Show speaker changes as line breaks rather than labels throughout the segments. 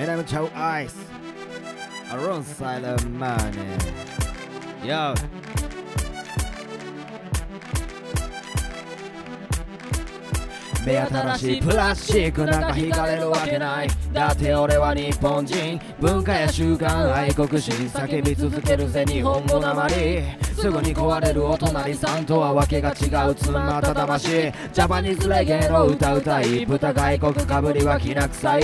Minimum Chow Ice Alongside the money Yo 目新しいプラスチックなんか引かれるわけない。だって俺は日本人。文化や習慣愛国心叫び続けるぜ日本語なまり。すぐに壊れるお隣さんとはわけが違う。つまった魂。ジャパニーズレゲエの歌歌い。豚外国かぶりはきな臭い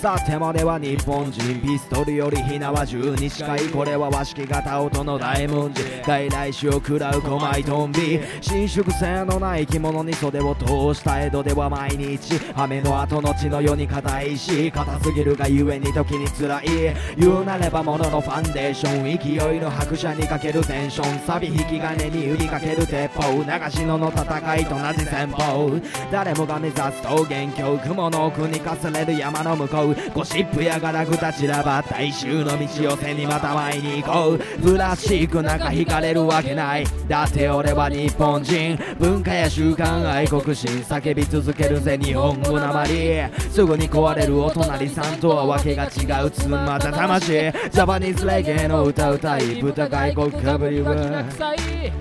腐ってまでは日本人ピストルよりひなは十に近い。これは和式型音の大文字。外来種を食らう狛いトンビ。伸縮性のない着物に袖を通した江戸では毎日。雨の後の血のように硬いし硬すぎるがゆえに時に辛い。言うなればもののファンデーション勢いの拍車にかけるテンションサビ引き金に売りかける鉄砲。流し野の戦いと同じ戦法。誰もが目指す桃源郷雲の奥にかすれる山の向こう。ゴシップやガラクタ散らばった一周の道を背にまた前に行こう。プラスチックなんか引かれるわけない。だって俺は日本人。文化や習慣愛国心叫び続けるぜ日本語なまり。すぐに壊れるお隣さんとはわけが違う。つまた魂。ジャパニーズレゲエの歌歌い豚外国かぶりは。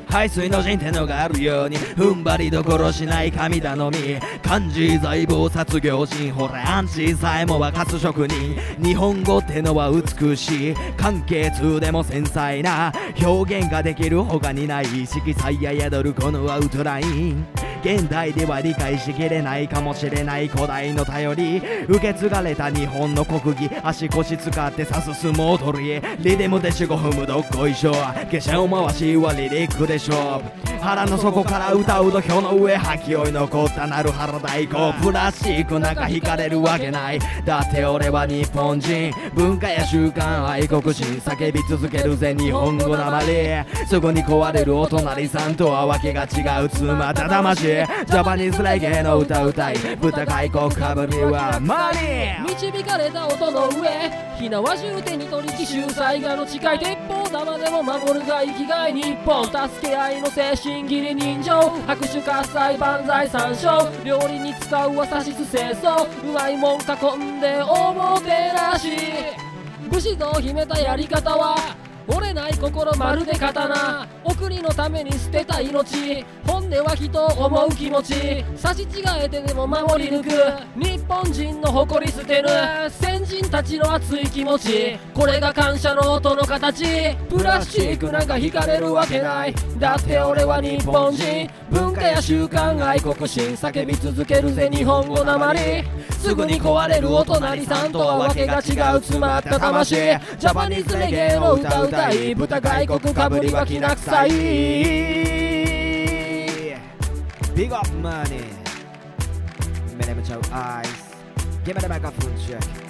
排水の陣ってのがあるように。踏ん張りどころしない神頼み。漢字財宝卒業人ほらアンチさえも沸かす職人日本語ってのは美しい関係通でも繊細な表現ができる他にない色彩や宿るこのアウトライン現代では理解しきれないかもしれない古代の頼り受け継がれた日本の国技足腰使って刺す相撲取りリデムで4 5踏むどっこいしょ化粧回しはリリックでしょ腹の底から歌う土俵の上吐き負い残ったなる腹太鼓プラスチックなんか引かれるわけないだって俺は日本人文化や習慣愛国心叫び続けるぜ日本語なまりすぐに壊れるお隣さんとはわけが違うつまた魂ジャパニーズレゲエの歌歌い豚外国かぶりはマニー
導かれた音の上火縄銃手に取り奇襲災害の近い鉄様でも守るが生きがい日本助け合いの精神義理人情拍手喝采万歳三唱料理に使うはさしす清掃うまいもん囲んでおもてなし。武士道を秘めたやり方は折れない心まるで刀。お国のために捨てた命。本音は人を思う気持ち。差し違えてでも守り抜く。日本人の誇り捨てる先人たちの熱い気持ち。これが感謝の音の形。プラスチックなんか引かれるわけない。だって俺は日本人。文化や習慣愛国心。叫び続けるぜ日本語なまり。すぐに壊れるお隣さんとはわけが違う詰まった魂。ジャパニーズレゲエの歌う歌い。豚外国かぶりはきな臭い。
Big up money. Minimum Chow Ice. Give me the microphone check